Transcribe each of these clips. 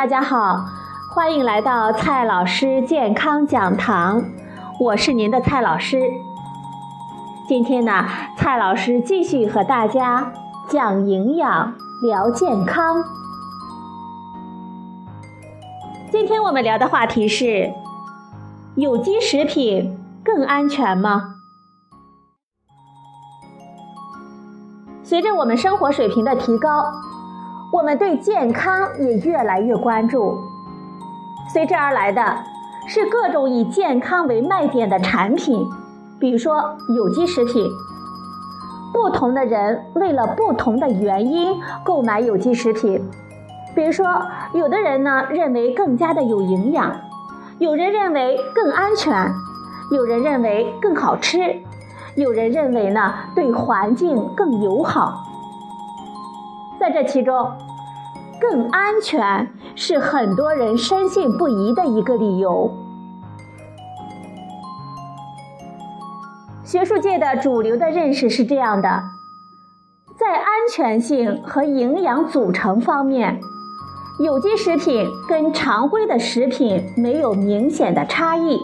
大家好，欢迎来到蔡老师健康讲堂，我是您的蔡老师。今天呢，蔡老师继续和大家讲营养、聊健康。今天我们聊的话题是：有机食品更安全吗？随着我们生活水平的提高，我们对健康也越来越关注。随之而来的是各种以健康为卖点的产品，比如说有机食品。不同的人为了不同的原因购买有机食品，比如说，有的人呢认为更加的有营养，有人认为更安全，有人认为更好吃。有人认为呢，对环境更友好。在这其中，更安全是很多人深信不疑的一个理由。学术界的主流的认识是这样的：在安全性和营养组成方面，有机食品跟常规的食品没有明显的差异。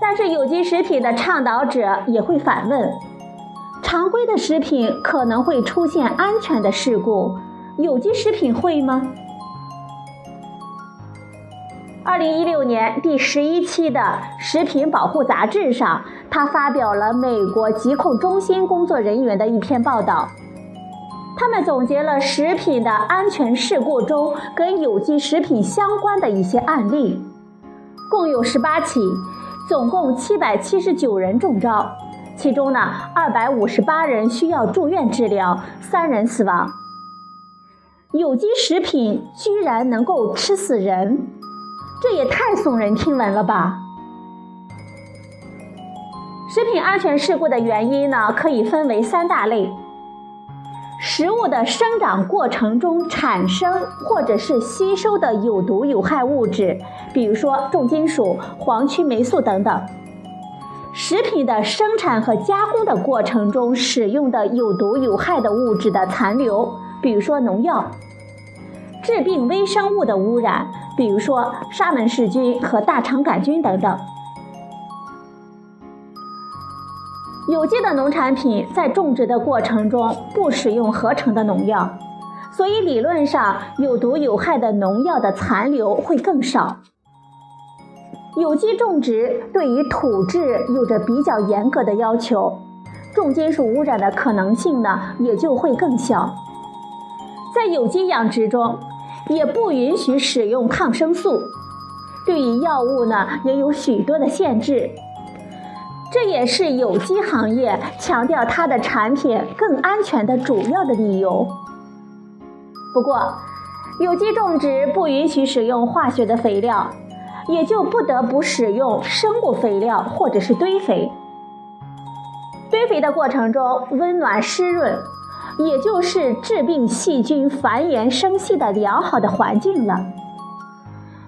但是有机食品的倡导者也会反问：常规的食品可能会出现安全的事故，有机食品会吗？二零一六年第十一期的《食品保护杂志》上，他发表了美国疾控中心工作人员的一篇报道，他们总结了食品的安全事故中跟有机食品相关的一些案例，共有十八起。总共七百七十九人中招，其中呢，二百五十八人需要住院治疗，三人死亡。有机食品居然能够吃死人，这也太耸人听闻了吧！食品安全事故的原因呢，可以分为三大类。食物的生长过程中产生或者是吸收的有毒有害物质，比如说重金属、黄曲霉素等等；食品的生产和加工的过程中使用的有毒有害的物质的残留，比如说农药；致病微生物的污染，比如说沙门氏菌和大肠杆菌等等。有机的农产品在种植的过程中不使用合成的农药，所以理论上有毒有害的农药的残留会更少。有机种植对于土质有着比较严格的要求，重金属污染的可能性呢也就会更小。在有机养殖中，也不允许使用抗生素，对于药物呢也有许多的限制。这也是有机行业强调它的产品更安全的主要的理由。不过，有机种植不允许使用化学的肥料，也就不得不使用生物肥料或者是堆肥。堆肥的过程中，温暖湿润，也就是致病细菌繁衍生息的良好的环境了。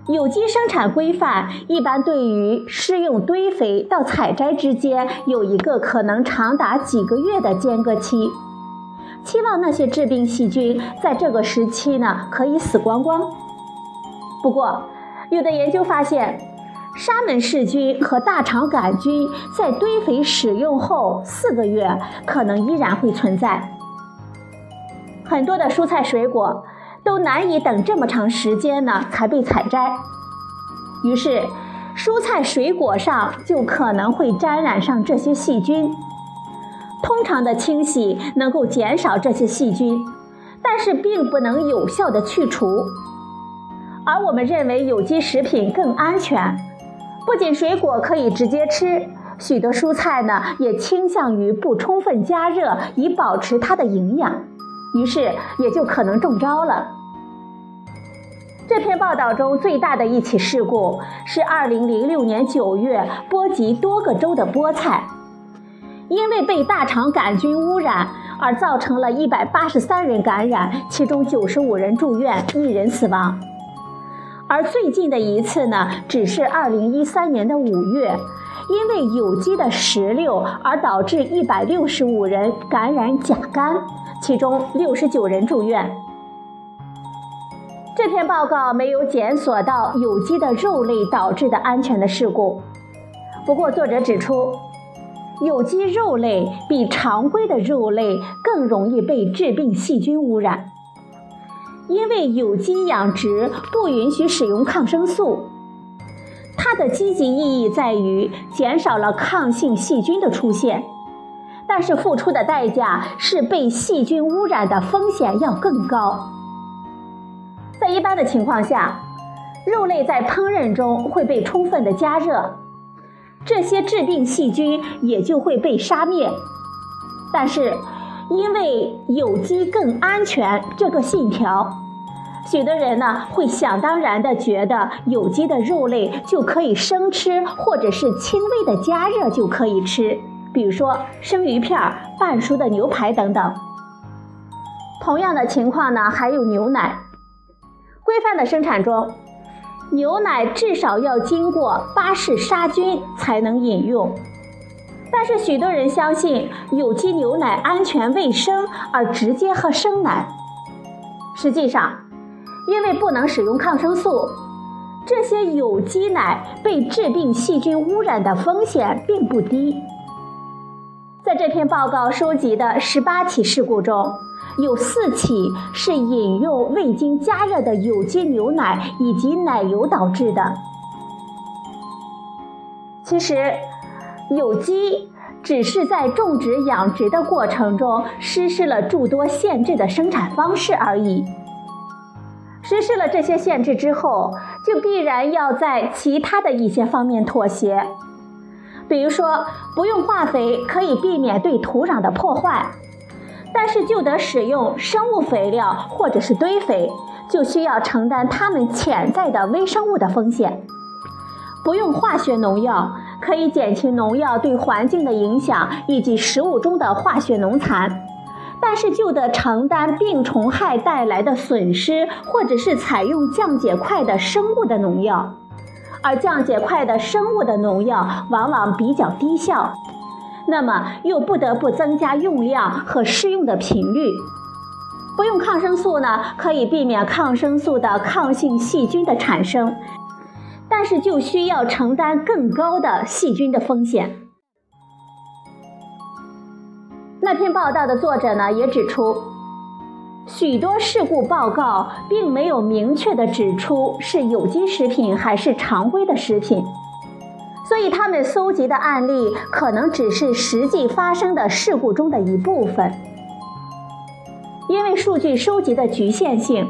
有机生产规范一般对于施用堆肥到采摘之间有一个可能长达几个月的间隔期，期望那些致病细菌在这个时期呢可以死光光。不过，有的研究发现，沙门氏菌和大肠杆菌在堆肥使用后四个月可能依然会存在。很多的蔬菜水果。都难以等这么长时间呢才被采摘，于是蔬菜水果上就可能会沾染上这些细菌。通常的清洗能够减少这些细菌，但是并不能有效的去除。而我们认为有机食品更安全，不仅水果可以直接吃，许多蔬菜呢也倾向于不充分加热以保持它的营养。于是也就可能中招了。这篇报道中最大的一起事故是2006年9月波及多个州的菠菜，因为被大肠杆菌污染而造成了一百八十三人感染，其中九十五人住院，一人死亡。而最近的一次呢，只是2013年的五月，因为有机的石榴而导致一百六十五人感染甲肝。其中六十九人住院。这篇报告没有检索到有机的肉类导致的安全的事故。不过，作者指出，有机肉类比常规的肉类更容易被致病细菌污染，因为有机养殖不允许使用抗生素。它的积极意义在于减少了抗性细菌的出现，但是付出的代价是被细菌污染的风险要更高。在一般的情况下，肉类在烹饪中会被充分的加热，这些致病细菌也就会被杀灭。但是，因为有机更安全这个信条，许多人呢会想当然的觉得有机的肉类就可以生吃，或者是轻微的加热就可以吃，比如说生鱼片、半熟的牛排等等。同样的情况呢，还有牛奶。规范的生产中，牛奶至少要经过巴氏杀菌才能饮用。但是许多人相信有机牛奶安全卫生而直接喝生奶。实际上，因为不能使用抗生素，这些有机奶被致病细菌污染的风险并不低。在这篇报告收集的十八起事故中，有四起是饮用未经加热的有机牛奶以及奶油导致的。其实，有机只是在种植养殖的过程中实施了诸多限制的生产方式而已。实施了这些限制之后，就必然要在其他的一些方面妥协，比如说，不用化肥可以避免对土壤的破坏。但是就得使用生物肥料或者是堆肥，就需要承担它们潜在的微生物的风险。不用化学农药，可以减轻农药对环境的影响以及食物中的化学农残，但是就得承担病虫害带来的损失，或者是采用降解快的生物的农药，而降解快的生物的农药往往比较低效。那么又不得不增加用量和施用的频率。不用抗生素呢，可以避免抗生素的抗性细菌的产生，但是就需要承担更高的细菌的风险。那篇报道的作者呢，也指出，许多事故报告并没有明确的指出是有机食品还是常规的食品。所以，他们搜集的案例可能只是实际发生的事故中的一部分。因为数据收集的局限性，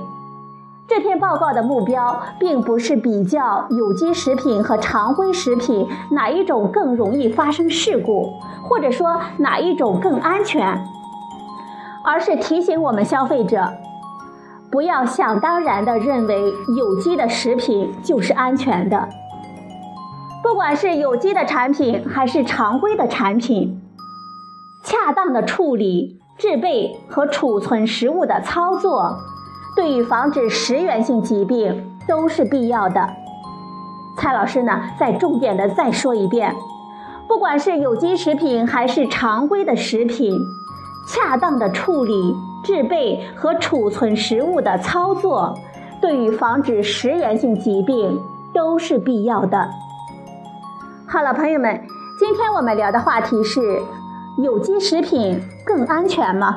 这篇报告的目标并不是比较有机食品和常规食品哪一种更容易发生事故，或者说哪一种更安全，而是提醒我们消费者，不要想当然地认为有机的食品就是安全的。不管是有机的产品还是常规的产品，恰当的处理、制备和储存食物的操作，对于防止食源性疾病都是必要的。蔡老师呢，再重点的再说一遍：不管是有机食品还是常规的食品，恰当的处理、制备和储存食物的操作，对于防止食源性疾病都是必要的。好了，朋友们，今天我们聊的话题是：有机食品更安全吗？